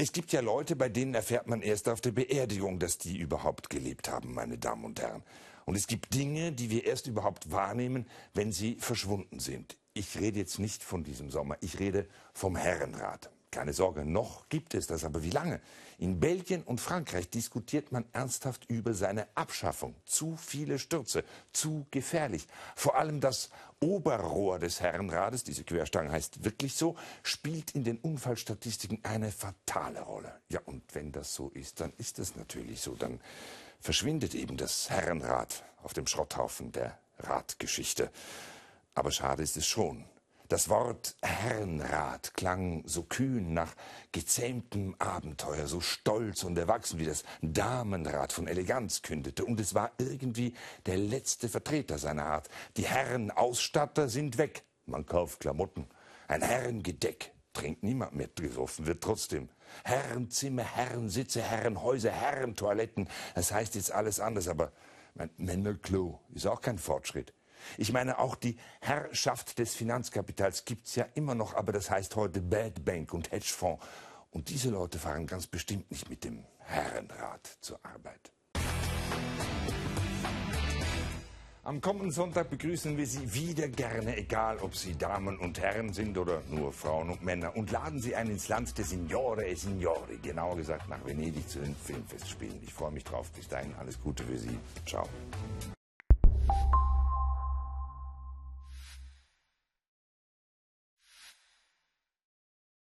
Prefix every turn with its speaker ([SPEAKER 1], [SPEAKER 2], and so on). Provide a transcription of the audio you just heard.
[SPEAKER 1] Es gibt ja Leute, bei denen erfährt man erst auf der Beerdigung, dass die überhaupt gelebt haben, meine Damen und Herren. Und es gibt Dinge, die wir erst überhaupt wahrnehmen, wenn sie verschwunden sind. Ich rede jetzt nicht von diesem Sommer, ich rede vom Herrenrat. Keine Sorge, noch gibt es das, aber wie lange? In Belgien und Frankreich diskutiert man ernsthaft über seine Abschaffung. Zu viele Stürze, zu gefährlich. Vor allem das Oberrohr des Herrenrades, diese Querstange heißt wirklich so, spielt in den Unfallstatistiken eine fatale Rolle. Ja, und wenn das so ist, dann ist es natürlich so. Dann verschwindet eben das Herrenrad auf dem Schrotthaufen der Radgeschichte. Aber schade ist es schon. Das Wort Herrenrat klang so kühn nach gezähmtem Abenteuer, so stolz und erwachsen, wie das Damenrad von Eleganz kündete. Und es war irgendwie der letzte Vertreter seiner Art. Die Herrenausstatter sind weg. Man kauft Klamotten. Ein Herrengedeck. Trinkt niemand mehr gesoffen, wird trotzdem. Herrenzimmer, Herrensitze, Herrenhäuser, Herrentoiletten. Das heißt jetzt alles anders, aber mein Männerklo ist auch kein Fortschritt. Ich meine, auch die Herrschaft des Finanzkapitals gibt's ja immer noch, aber das heißt heute Bad Bank und Hedgefonds. Und diese Leute fahren ganz bestimmt nicht mit dem Herrenrat zur Arbeit. Am kommenden Sonntag begrüßen wir Sie wieder gerne, egal ob Sie Damen und Herren sind oder nur Frauen und Männer, und laden Sie ein ins Land der Signore e Signori, genauer gesagt nach Venedig zu den Filmfestspielen. Ich freue mich drauf. Bis dahin alles Gute für Sie. Ciao.